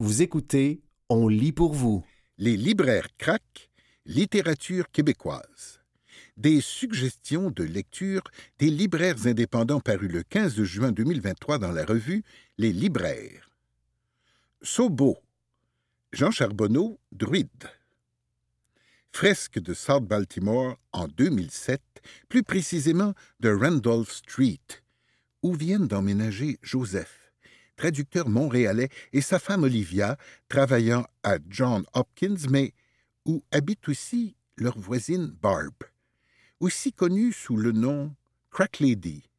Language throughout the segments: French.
Vous écoutez On lit pour vous. Les libraires craquent, littérature québécoise. Des suggestions de lecture des libraires indépendants parus le 15 juin 2023 dans la revue Les libraires. Sobo, Jean Charbonneau, Druide. Fresque de South Baltimore en 2007, plus précisément de Randolph Street, où viennent d'emménager Joseph, traducteur montréalais, et sa femme Olivia, travaillant à John Hopkins, mais où habite aussi leur voisine Barb, aussi connue sous le nom Crack Lady.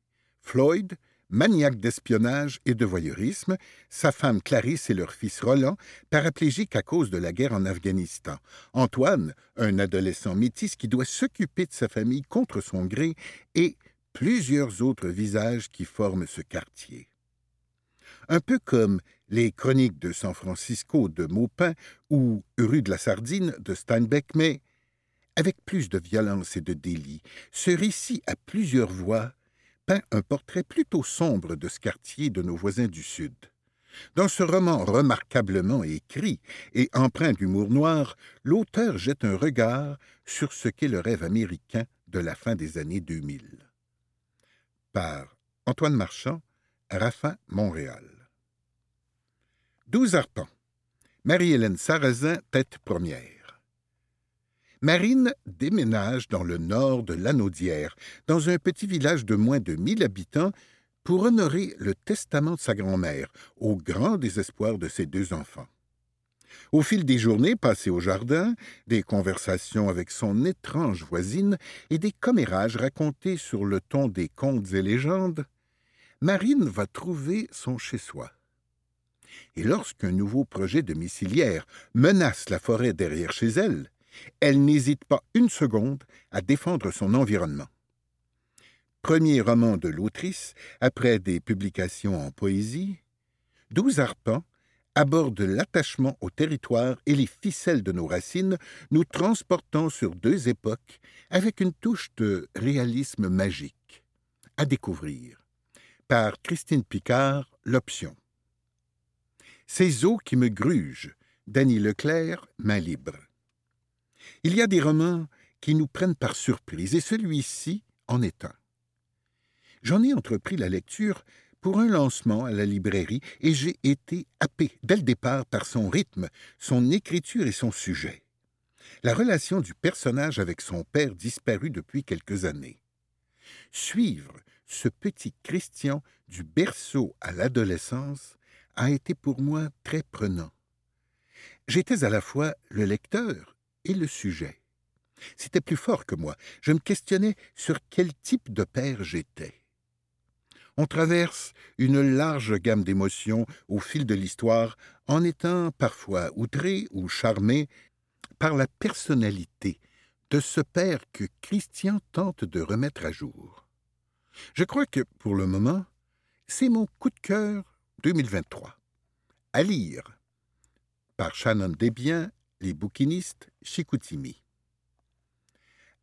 Floyd, maniaque d'espionnage et de voyeurisme, sa femme Clarisse et leur fils Roland, paraplégiques à cause de la guerre en Afghanistan. Antoine, un adolescent métis qui doit s'occuper de sa famille contre son gré, et plusieurs autres visages qui forment ce quartier. Un peu comme les Chroniques de San Francisco de Maupin ou Rue de la Sardine de Steinbeck, mais avec plus de violence et de délit, ce récit à plusieurs voix peint un portrait plutôt sombre de ce quartier de nos voisins du Sud. Dans ce roman remarquablement écrit et empreint d'humour noir, l'auteur jette un regard sur ce qu'est le rêve américain de la fin des années 2000. Par Antoine Marchand, Raffin, Montréal. Douze arpents. Marie-Hélène Sarrazin, tête première. Marine déménage dans le nord de l'Anaudière, dans un petit village de moins de mille habitants, pour honorer le testament de sa grand-mère, au grand désespoir de ses deux enfants. Au fil des journées passées au jardin, des conversations avec son étrange voisine et des commérages racontés sur le ton des contes et légendes, Marine va trouver son chez-soi. Et lorsqu'un nouveau projet domiciliaire menace la forêt derrière chez elle, elle n'hésite pas une seconde à défendre son environnement. Premier roman de l'autrice, après des publications en poésie, Douze arpents aborde l'attachement au territoire et les ficelles de nos racines, nous transportant sur deux époques avec une touche de réalisme magique. À découvrir. Par Christine Picard, L'Option. Ces eaux qui me grugent, Dany Leclerc, Main libre. Il y a des romans qui nous prennent par surprise, et celui-ci en est un. J'en ai entrepris la lecture pour un lancement à la librairie et j'ai été happé dès le départ par son rythme, son écriture et son sujet. La relation du personnage avec son père disparu depuis quelques années. Suivre ce petit Christian du berceau à l'adolescence a été pour moi très prenant. J'étais à la fois le lecteur et le sujet. C'était plus fort que moi. Je me questionnais sur quel type de père j'étais. On traverse une large gamme d'émotions au fil de l'histoire en étant parfois outré ou charmé par la personnalité de ce père que Christian tente de remettre à jour. Je crois que, pour le moment, c'est mon coup de cœur 2023. À lire par Shannon Desbiens, Les bouquinistes, Chicoutimi.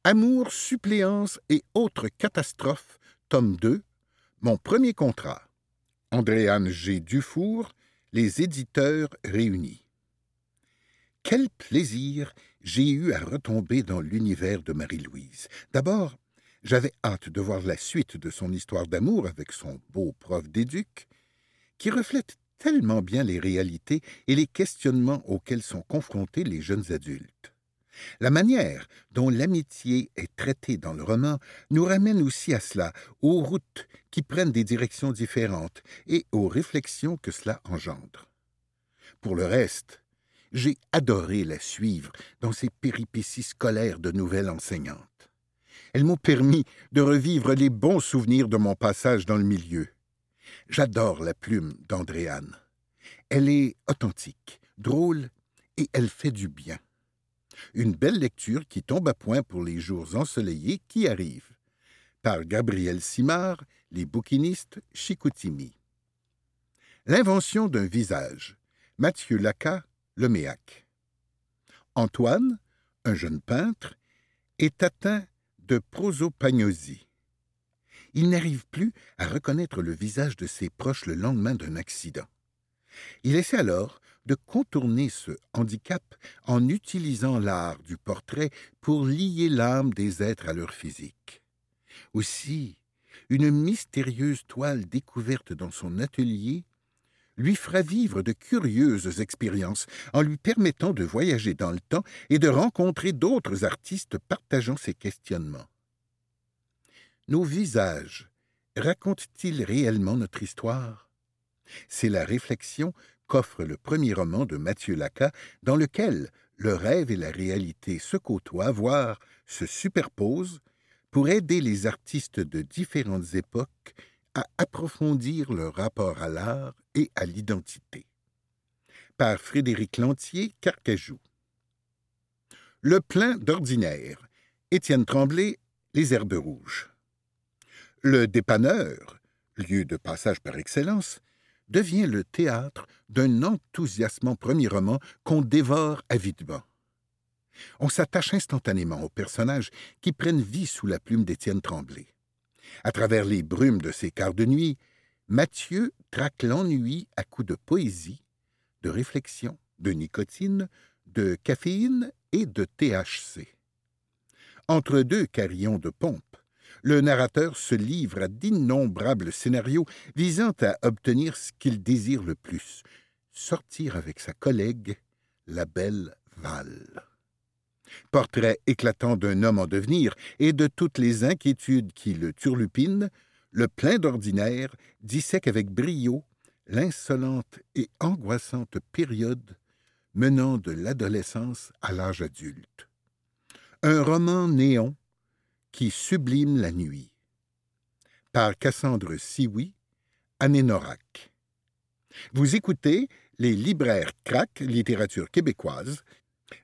Amour, suppléance et autres catastrophes, tome 2, mon premier contrat. Andréane G. Dufour, Les éditeurs réunis. Quel plaisir j'ai eu à retomber dans l'univers de Marie-Louise. D'abord, j'avais hâte de voir la suite de son histoire d'amour avec son beau prof d'éduc, qui reflète tellement bien les réalités et les questionnements auxquels sont confrontés les jeunes adultes. La manière dont l'amitié est traitée dans le roman nous ramène aussi à cela, aux routes qui prennent des directions différentes et aux réflexions que cela engendre. Pour le reste, j'ai adoré la suivre dans ses péripéties scolaires de nouvelle enseignante. Elles m'ont permis de revivre les bons souvenirs de mon passage dans le milieu. J'adore la plume d'Andréane. Elle est authentique, drôle et elle fait du bien. Une belle lecture qui tombe à point pour les jours ensoleillés qui arrivent. Par Gabriel Simard, Les bouquinistes, Chicoutimi. L'invention d'un visage. Mathieu Laca, Leméac. Antoine, un jeune peintre, est atteint de prosopagnosie. Il n'arrive plus à reconnaître le visage de ses proches le lendemain d'un accident. Il essaie alors de contourner ce handicap en utilisant l'art du portrait pour lier l'âme des êtres à leur physique. Aussi, une mystérieuse toile découverte dans son atelier lui fera vivre de curieuses expériences en lui permettant de voyager dans le temps et de rencontrer d'autres artistes partageant ses questionnements. Nos visages racontent-ils réellement notre histoire? C'est la réflexion qu'offre le premier roman de Mathieu Laca, dans lequel le rêve et la réalité se côtoient, voire se superposent, pour aider les artistes de différentes époques à approfondir leur rapport à l'art et à l'identité. Par Frédéric Lantier, Carcajou. Le plein d'ordinaire. Étienne Tremblay, Les Herbes Rouges. Le dépanneur, lieu de passage par excellence, devient le théâtre d'un enthousiasmant premier roman qu'on dévore avidement. On s'attache instantanément aux personnages qui prennent vie sous la plume d'Étienne Tremblay. À travers les brumes de ses quarts de nuit, Mathieu traque l'ennui à coups de poésie, de réflexion, de nicotine, de caféine et de THC. Entre deux carillons de pompe, le narrateur se livre à d'innombrables scénarios visant à obtenir ce qu'il désire le plus, sortir avec sa collègue, la belle Val. Portrait éclatant d'un homme en devenir et de toutes les inquiétudes qui le turlupinent, le plein d'ordinaire dissèque avec brio l'insolente et angoissante période menant de l'adolescence à l'âge adulte. Un roman néon qui sublime la nuit. Par Cassandre Sioui, Anénorac. Vous écoutez Les libraires crack littérature québécoise,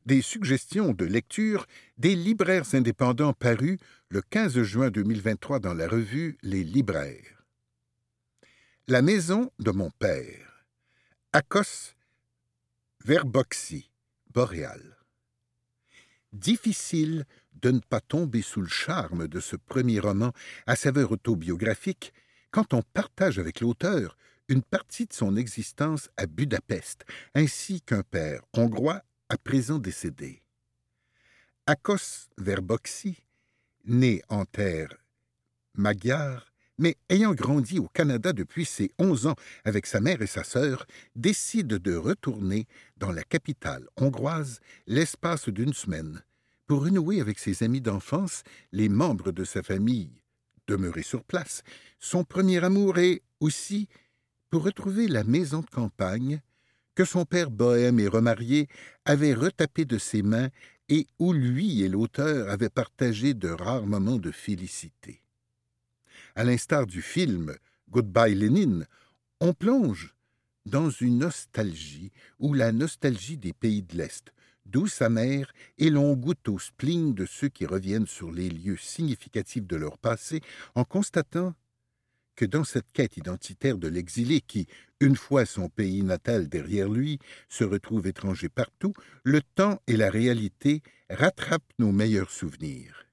des suggestions de lecture des libraires indépendants parus le 15 juin 2023 dans la revue Les libraires. La maison de mon père. Akos Verboxy, Boréal. Difficile de ne pas tomber sous le charme de ce premier roman à saveur autobiographique quand on partage avec l'auteur une partie de son existence à Budapest, ainsi qu'un père hongrois à présent décédé. Akos Verboxy, né en terre magyare, mais ayant grandi au Canada depuis ses onze ans avec sa mère et sa sœur, décide de retourner dans la capitale hongroise l'espace d'une semaine pour renouer avec ses amis d'enfance, les membres de sa famille demeurés sur place, son premier amour est aussi pour retrouver la maison de campagne que son père bohème et remarié avait retapé de ses mains et où lui et l'auteur avaient partagé de rares moments de félicité. À l'instar du film Goodbye Lénine, on plonge dans une nostalgie ou la nostalgie des pays de l'Est, douce amère, et l'on goûte au spleen de ceux qui reviennent sur les lieux significatifs de leur passé en constatant que dans cette quête identitaire de l'exilé qui, une fois son pays natal derrière lui, se retrouve étranger partout, le temps et la réalité rattrapent nos meilleurs souvenirs.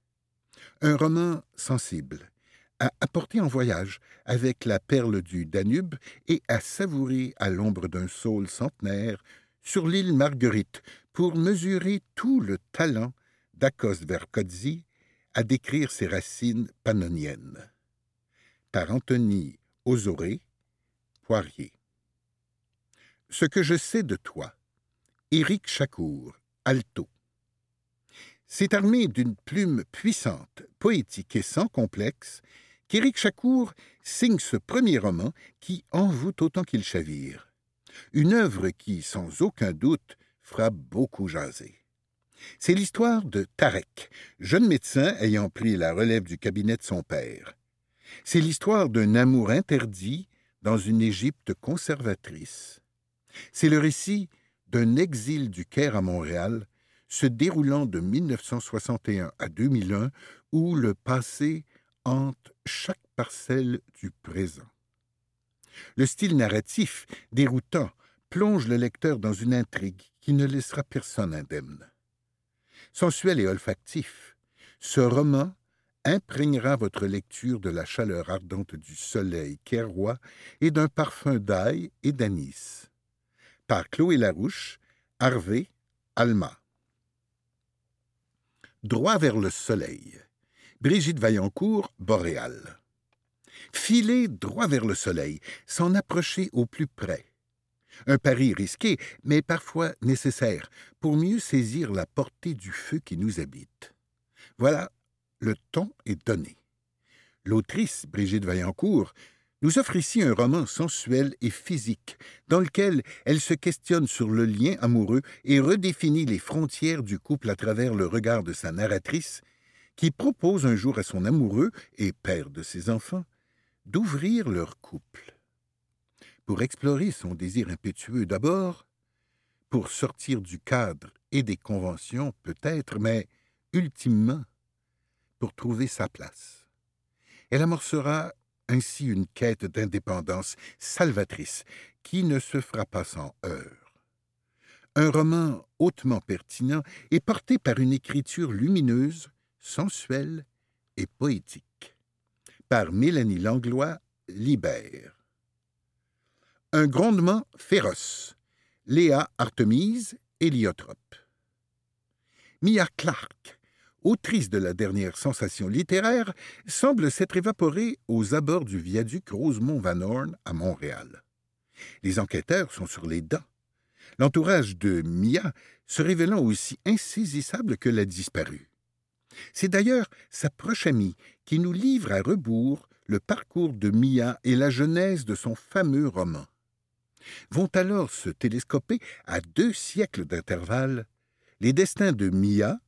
Un roman sensible, à apporter en voyage avec la perle du Danube et à savourer à l'ombre d'un saule centenaire sur l'île Marguerite pour mesurer tout le talent d'Akos Verkozzi à décrire ses racines pannoniennes. Par Anthony Osoré, Poirier. Ce que je sais de toi. Éric Chacour, alto. C'est armé d'une plume puissante, poétique et sans complexe qu'Éric Chacour signe ce premier roman qui envoûte autant qu'il chavire une œuvre qui, sans aucun doute, fera beaucoup jaser. C'est l'histoire de Tarek, jeune médecin ayant pris la relève du cabinet de son père. C'est l'histoire d'un amour interdit dans une Égypte conservatrice. C'est le récit d'un exil du Caire à Montréal, se déroulant de 1961 à 2001, où le passé hante chaque parcelle du présent. Le style narratif, déroutant, plonge le lecteur dans une intrigue qui ne laissera personne indemne. Sensuel et olfactif, ce roman imprégnera votre lecture de la chaleur ardente du soleil kérois et d'un parfum d'ail et d'anis. par Chloé Larouche, Harvey, Alma. Droit vers le soleil. Brigitte Vaillancourt, Boréal. Filer droit vers le soleil, s'en approcher au plus près. Un pari risqué, mais parfois nécessaire, pour mieux saisir la portée du feu qui nous habite. Voilà, le ton est donné. L'autrice, Brigitte Vaillancourt, nous offre ici un roman sensuel et physique, dans lequel elle se questionne sur le lien amoureux et redéfinit les frontières du couple à travers le regard de sa narratrice, qui propose un jour à son amoureux et père de ses enfants d'ouvrir leur couple. Pour explorer son désir impétueux d'abord, pour sortir du cadre et des conventions peut-être, mais ultimement pour trouver sa place. Elle amorcera ainsi une quête d'indépendance salvatrice qui ne se fera pas sans heurts. Un roman hautement pertinent et porté par une écriture lumineuse, sensuelle et poétique. Par Mélanie Langlois, Libère. Un grondement féroce. Léa Artemise, Héliotrope. Mia Clark, autrice de la dernière sensation littéraire, semble s'être évaporée aux abords du viaduc Rosemont-Van Horn à Montréal. Les enquêteurs sont sur les dents. L'entourage de Mia se révélant aussi insaisissable que la disparue. C'est d'ailleurs sa proche amie qui nous livre à rebours le parcours de Mia et la genèse de son fameux roman. Vont alors se télescoper à deux siècles d'intervalle les destins de Mia,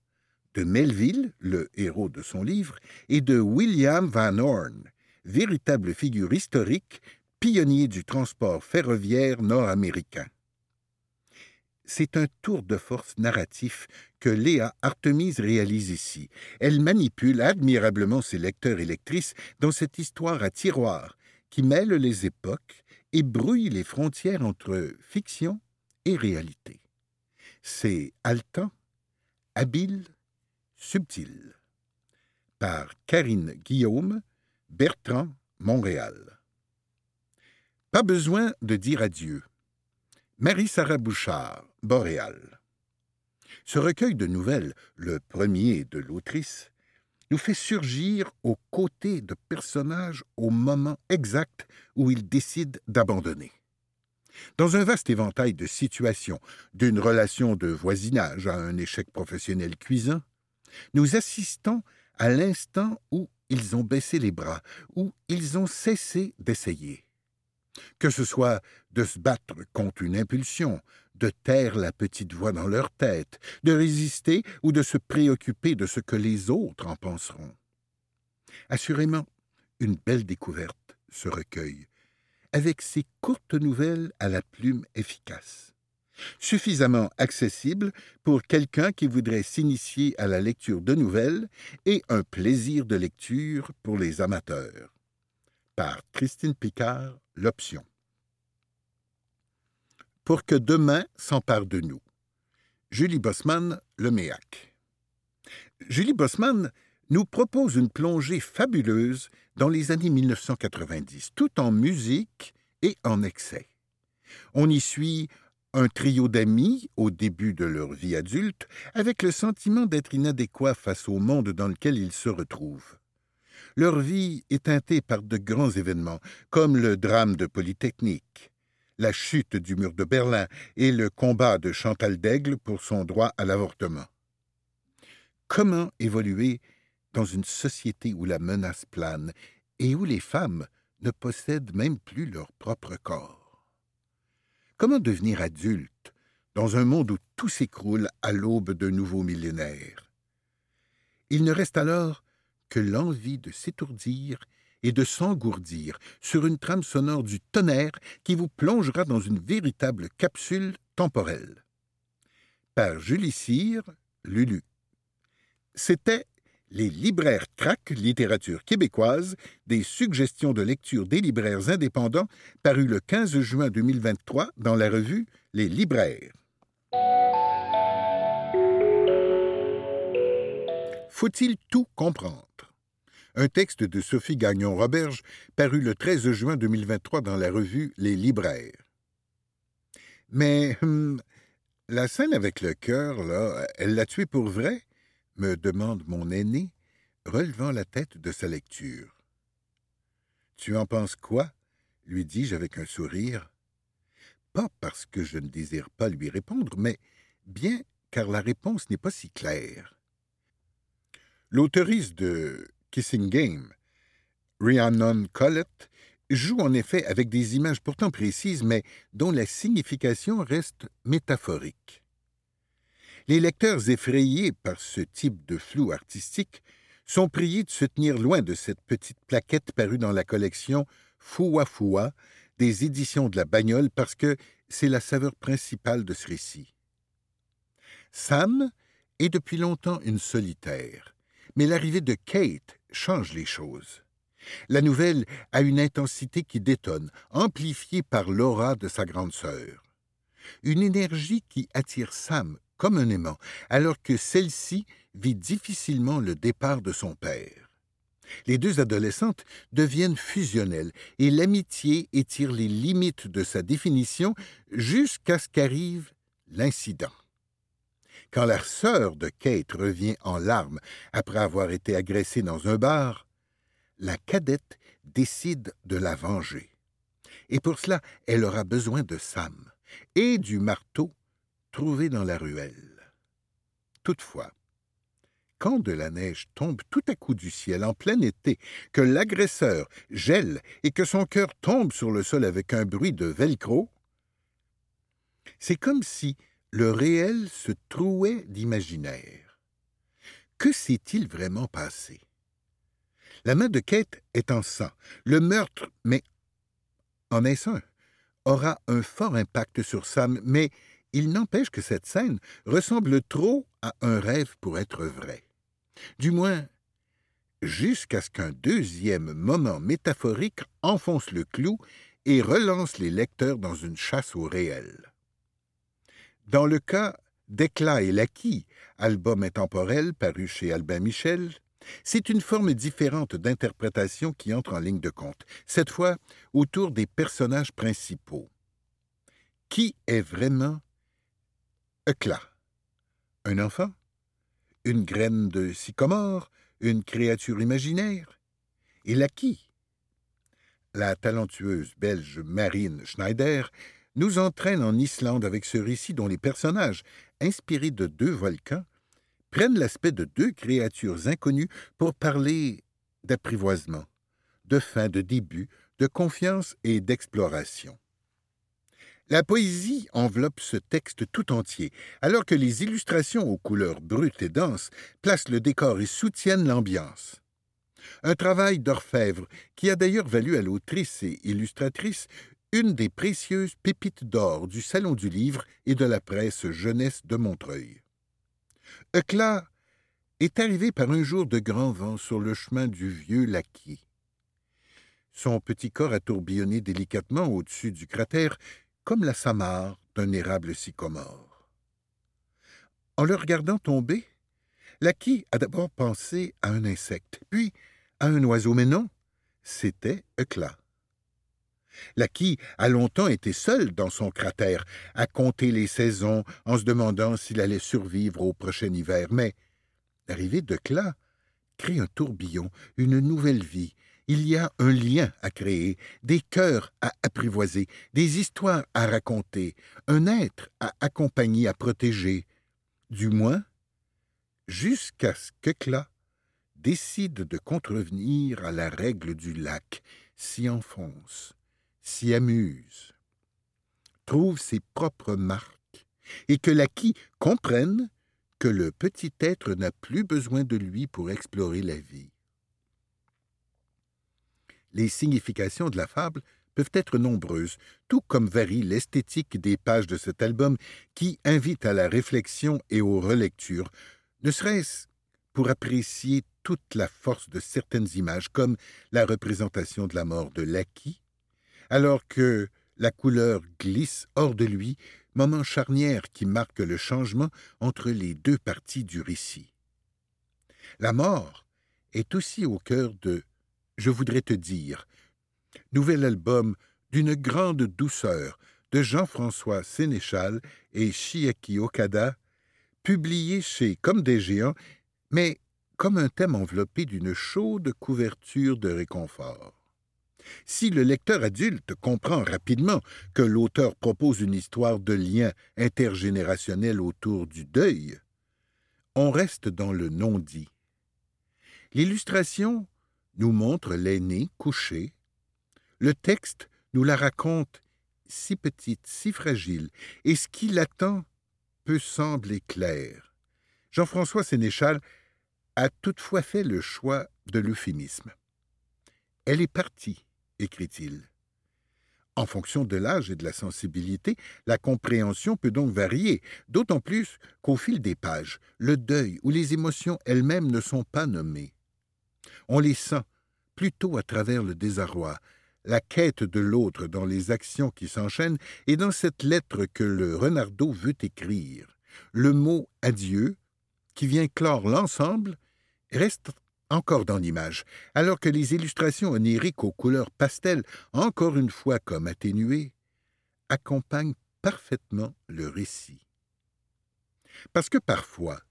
de Melville, le héros de son livre, et de William Van Horn, véritable figure historique, pionnier du transport ferroviaire nord-américain. C'est un tour de force narratif que Léa Artemise réalise ici. Elle manipule admirablement ses lecteurs et lectrices dans cette histoire à tiroir qui mêle les époques et brouille les frontières entre fiction et réalité. C'est haletant, habile, subtil. Par Karine Guillaume, Bertrand, Montréal. Pas besoin de dire adieu. Marie-Sarah Bouchard, Boréal. Ce recueil de nouvelles, le premier de l'autrice, nous fait surgir aux côtés de personnages au moment exact où ils décident d'abandonner. Dans un vaste éventail de situations, d'une relation de voisinage à un échec professionnel cuisant, nous assistons à l'instant où ils ont baissé les bras, où ils ont cessé d'essayer. Que ce soit de se battre contre une impulsion, de taire la petite voix dans leur tête, de résister ou de se préoccuper de ce que les autres en penseront. Assurément, une belle découverte, ce recueil, avec ses courtes nouvelles à la plume efficace suffisamment accessible pour quelqu'un qui voudrait s'initier à la lecture de nouvelles et un plaisir de lecture pour les amateurs. Par Christine Picard, L'Option. Pour que demain s'empare de nous. Julie Bosman, Le Méac. Julie Bosman nous propose une plongée fabuleuse dans les années 1990, tout en musique et en excès. On y suit un trio d'amis au début de leur vie adulte, avec le sentiment d'être inadéquats face au monde dans lequel ils se retrouvent. Leur vie est teintée par de grands événements, comme le drame de Polytechnique, la chute du mur de Berlin et le combat de Chantal d'Aigle pour son droit à l'avortement. Comment évoluer dans une société où la menace plane et où les femmes ne possèdent même plus leur propre corps? Comment devenir adulte dans un monde où tout s'écroule à l'aube d'un nouveau millénaire? Il ne reste alors que l'envie de s'étourdir et de s'engourdir sur une trame sonore du tonnerre qui vous plongera dans une véritable capsule temporelle. Par Julie Cyr, Lulu. C'était les libraires craquent littérature québécoise, des suggestions de lecture des libraires indépendants, paru le 15 juin 2023 dans la revue Les libraires. Faut-il tout comprendre? Un texte de Sophie Gagnon-Roberge paru le 13 juin 2023 dans la revue Les libraires. Mais hum, la scène avec le cœur, là, elle l'a tué pour vrai? me demande mon aîné, relevant la tête de sa lecture. Tu en penses quoi? lui dis-je avec un sourire. Pas parce que je ne désire pas lui répondre, mais bien car la réponse n'est pas si claire. L'auteuriste de Kissing Game, Rhiannon Collett, joue en effet avec des images pourtant précises, mais dont la signification reste métaphorique. Les lecteurs effrayés par ce type de flou artistique sont priés de se tenir loin de cette petite plaquette parue dans la collection Foua Foua des éditions de la Bagnole parce que c'est la saveur principale de ce récit. Sam est depuis longtemps une solitaire, mais l'arrivée de Kate change les choses. La nouvelle a une intensité qui détonne, amplifiée par l'aura de sa grande sœur. Une énergie qui attire Sam comme un aimant, alors que celle-ci vit difficilement le départ de son père. Les deux adolescentes deviennent fusionnelles et l'amitié étire les limites de sa définition jusqu'à ce qu'arrive l'incident. Quand la sœur de Kate revient en larmes après avoir été agressée dans un bar, la cadette décide de la venger. Et pour cela, elle aura besoin de Sam et du marteau trouvé dans la ruelle. Toutefois, quand de la neige tombe tout à coup du ciel en plein été, que l'agresseur gèle et que son cœur tombe sur le sol avec un bruit de velcro, c'est comme si le réel se trouait d'imaginaire. Que s'est-il vraiment passé? La main de Kate est en sang. Le meurtre, mais en est-ce un, aura un fort impact sur Sam, mais il n'empêche que cette scène ressemble trop à un rêve pour être vrai. Du moins, jusqu'à ce qu'un deuxième moment métaphorique enfonce le clou et relance les lecteurs dans une chasse au réel. Dans le cas d'Éclat et l'acquis, album intemporel paru chez Albin Michel, c'est une forme différente d'interprétation qui entre en ligne de compte, cette fois autour des personnages principaux. Qui est vraiment Éclat? Un enfant? Une graine de sycomore? Une créature imaginaire? Et l'acquis La talentueuse belge Marine Schneider nous entraîne en Islande avec ce récit dont les personnages, inspirés de deux volcans, prennent l'aspect de deux créatures inconnues pour parler d'apprivoisement, de fin de début, de confiance et d'exploration. La poésie enveloppe ce texte tout entier, alors que les illustrations aux couleurs brutes et denses placent le décor et soutiennent l'ambiance. Un travail d'orfèvre qui a d'ailleurs valu à l'autrice et illustratrice une des précieuses pépites d'or du Salon du Livre et de la presse jeunesse de Montreuil. Eclat est arrivé par un jour de grand vent sur le chemin du vieux laquis. Son petit corps a tourbillonné délicatement au-dessus du cratère comme la samarre d'un érable sycomore. En le regardant tomber, Laki a d'abord pensé à un insecte, puis à un oiseau, mais non, c'était Eclat. Laki a longtemps été seul dans son cratère, à compter les saisons en se demandant s'il allait survivre au prochain hiver. Mais l'arrivée de Cla crée un tourbillon, une nouvelle vie. Il y a un lien à créer, des cœurs à apprivoiser, des histoires à raconter, un être à accompagner, à protéger. Du moins, jusqu'à ce que Cla décide de contrevenir à la règle du lac, s'y enfonce, s'y amuse, trouve ses propres marques, et que l'acquis comprenne que le petit être n'a plus besoin de lui pour explorer la vie. Les significations de la fable peuvent être nombreuses, tout comme varie l'esthétique des pages de cet album qui invite à la réflexion et aux relectures, ne serait-ce pour apprécier toute la force de certaines images, comme la représentation de la mort de l'acquis, alors que la couleur glisse hors de lui, moment charnière qui marque le changement entre les deux parties du récit. La mort est aussi au cœur de Je voudrais te dire, nouvel album d'une grande douceur, de Jean-François Sénéchal et Chiaki Okada, publié chez Comme des géants, mais comme un thème enveloppé d'une chaude couverture de réconfort. Si le lecteur adulte comprend rapidement que l'auteur propose une histoire de lien intergénérationnel autour du deuil, on reste dans le non-dit. L'illustration nous montre l'aîné couché. Le texte nous la raconte si petite, si fragile, et ce qui l'attend peut sembler clair. Jean-François Sénéchal a toutefois fait le choix de l'euphémisme. Elle est partie, écrit-il. En fonction de l'âge et de la sensibilité, la compréhension peut donc varier, d'autant plus qu'au fil des pages, le deuil ou les émotions elles-mêmes ne sont pas nommées. On les sent plutôt à travers le désarroi, la quête de l'autre dans les actions qui s'enchaînent et dans cette lettre que le renardeau veut écrire. Le mot adieu, qui vient clore l'ensemble, reste encore dans l'image, alors que les illustrations oniriques aux couleurs pastel, encore une fois comme atténuées, accompagnent parfaitement le récit. Parce que parfois,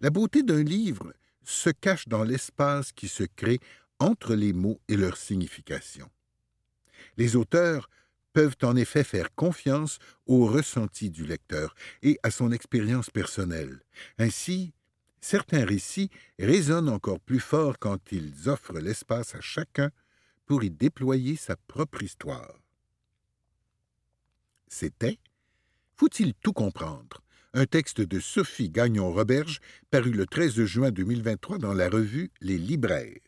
la beauté d'un livre se cache dans l'espace qui se crée entre les mots et leur signification. Les auteurs peuvent en effet faire confiance au ressenti du lecteur et à son expérience personnelle. Ainsi, certains récits résonnent encore plus fort quand ils offrent l'espace à chacun pour y déployer sa propre histoire. C'était Faut-il tout comprendre? Un texte de Sophie Gagnon-Roberge paru le 13 juin 2023 dans la revue Les Libraires.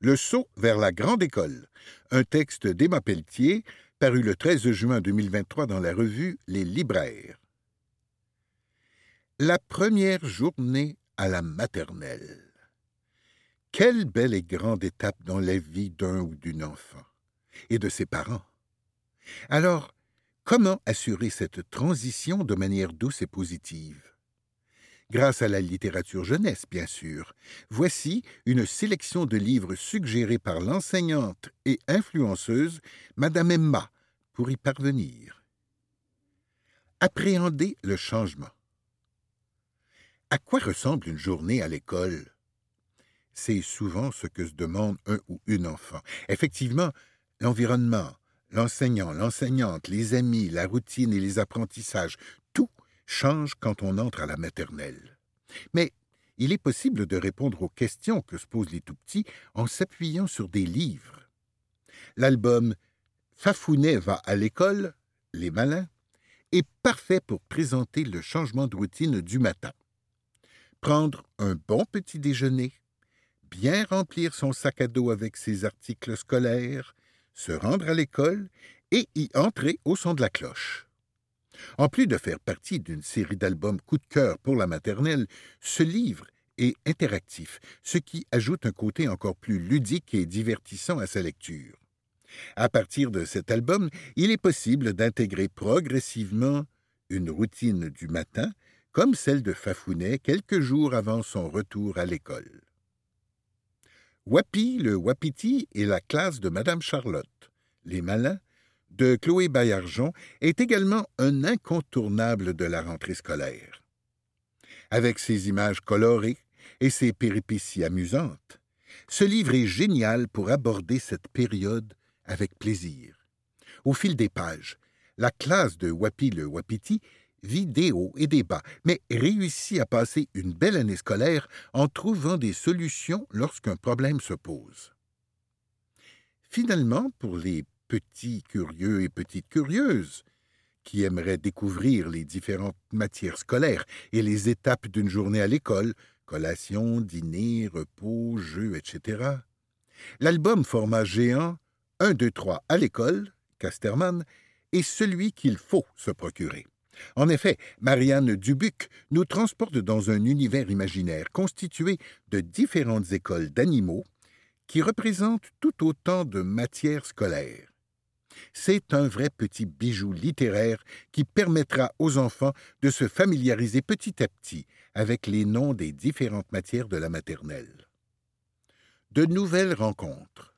Le saut vers la grande école, un texte d'Emma Pelletier paru le 13 juin 2023 dans la revue Les Libraires. La première journée à la maternelle. Quelle belle et grande étape dans la vie d'un ou d'une enfant et de ses parents. Alors, comment assurer cette transition de manière douce et positive? Grâce à la littérature jeunesse, bien sûr, voici une sélection de livres suggérés par l'enseignante et influenceuse Madame Emma pour y parvenir. Appréhender le changement. À quoi ressemble une journée à l'école? C'est souvent ce que se demande un ou une enfant. Effectivement, l'environnement, l'enseignant, l'enseignante, les amis, la routine et les apprentissages, change quand on entre à la maternelle. Mais il est possible de répondre aux questions que se posent les tout-petits en s'appuyant sur des livres. L'album Fafounet va à l'école, les malins, est parfait pour présenter le changement de routine du matin. Prendre un bon petit déjeuner, bien remplir son sac à dos avec ses articles scolaires, se rendre à l'école et y entrer au son de la cloche. En plus de faire partie d'une série d'albums coup de cœur pour la maternelle, ce livre est interactif, ce qui ajoute un côté encore plus ludique et divertissant à sa lecture. À partir de cet album, il est possible d'intégrer progressivement une routine du matin, comme celle de Fafounet quelques jours avant son retour à l'école. Wapi le Wapiti et la classe de Madame Charlotte, les malins, de Chloé Baillargeon est également un incontournable de la rentrée scolaire. Avec ses images colorées et ses péripéties amusantes, ce livre est génial pour aborder cette période avec plaisir. Au fil des pages, la classe de Wapi le Wapiti vit des hauts et des bas, mais réussit à passer une belle année scolaire en trouvant des solutions lorsqu'un problème se pose. Finalement, pour les petits curieux et petites curieuses, qui aimeraient découvrir les différentes matières scolaires et les étapes d'une journée à l'école, collation, dîner, repos, jeux, etc. L'album format géant 1, 2, 3 à l'école, Casterman, est celui qu'il faut se procurer. En effet, Marianne Dubuc nous transporte dans un univers imaginaire constitué de différentes écoles d'animaux qui représentent tout autant de matières scolaires. C'est un vrai petit bijou littéraire qui permettra aux enfants de se familiariser petit à petit avec les noms des différentes matières de la maternelle. De nouvelles rencontres.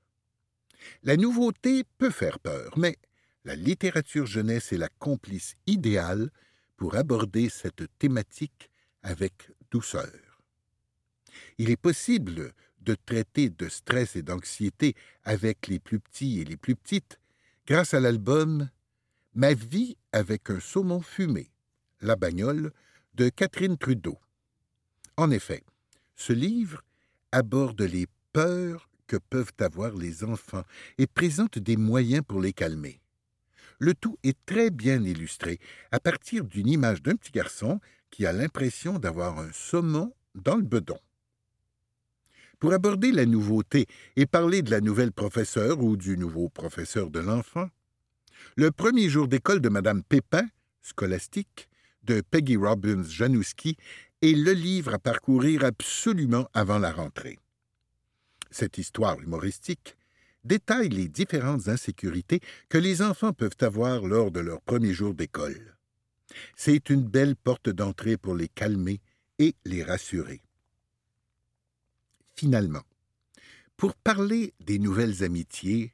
La nouveauté peut faire peur, mais la littérature jeunesse est la complice idéale pour aborder cette thématique avec douceur. Il est possible de traiter de stress et d'anxiété avec les plus petits et les plus petites grâce à l'album Ma vie avec un saumon fumé, La bagnole de Catherine Trudeau. En effet, ce livre aborde les peurs que peuvent avoir les enfants et présente des moyens pour les calmer. Le tout est très bien illustré à partir d'une image d'un petit garçon qui a l'impression d'avoir un saumon dans le bedon. Pour aborder la nouveauté et parler de la nouvelle professeure ou du nouveau professeur de l'enfant, le premier jour d'école de Madame Pépin, scolastique, de Peggy Robbins Janowski, est le livre à parcourir absolument avant la rentrée. Cette histoire humoristique détaille les différentes insécurités que les enfants peuvent avoir lors de leur premier jour d'école. C'est une belle porte d'entrée pour les calmer et les rassurer. Finalement, pour parler des nouvelles amitiés,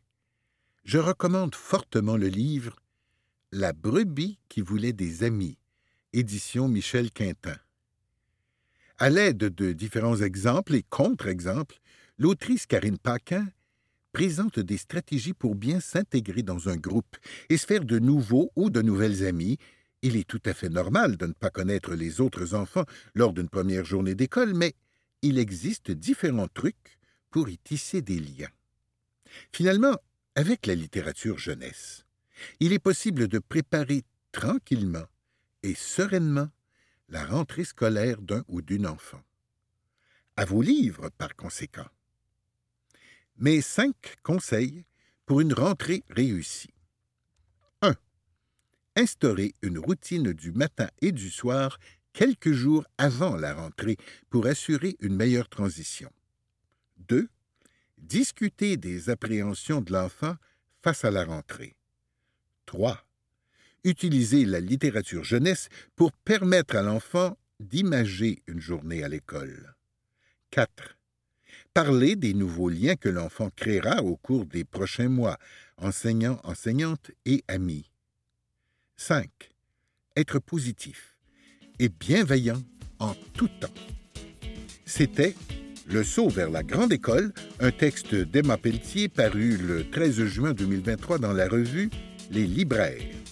je recommande fortement le livre La brebis qui voulait des amis, édition Michel Quintin. À l'aide de différents exemples et contre-exemples, l'autrice Karine Paquin présente des stratégies pour bien s'intégrer dans un groupe et se faire de nouveaux ou de nouvelles amies. Il est tout à fait normal de ne pas connaître les autres enfants lors d'une première journée d'école, mais il existe différents trucs pour y tisser des liens. Finalement, avec la littérature jeunesse, il est possible de préparer tranquillement et sereinement la rentrée scolaire d'un ou d'une enfant. À vos livres, par conséquent. Mes cinq conseils pour une rentrée réussie. 1. Instaurer une routine du matin et du soir quelques jours avant la rentrée pour assurer une meilleure transition. 2. Discuter des appréhensions de l'enfant face à la rentrée. 3. Utiliser la littérature jeunesse pour permettre à l'enfant d'imager une journée à l'école. 4 parler des nouveaux liens que l'enfant créera au cours des prochains mois, enseignants, enseignantes et amis. 5. Être positif et bienveillant en tout temps. C'était Le saut vers la grande école, un texte d'Emma Pelletier paru le 13 juin 2023 dans la revue Les libraires.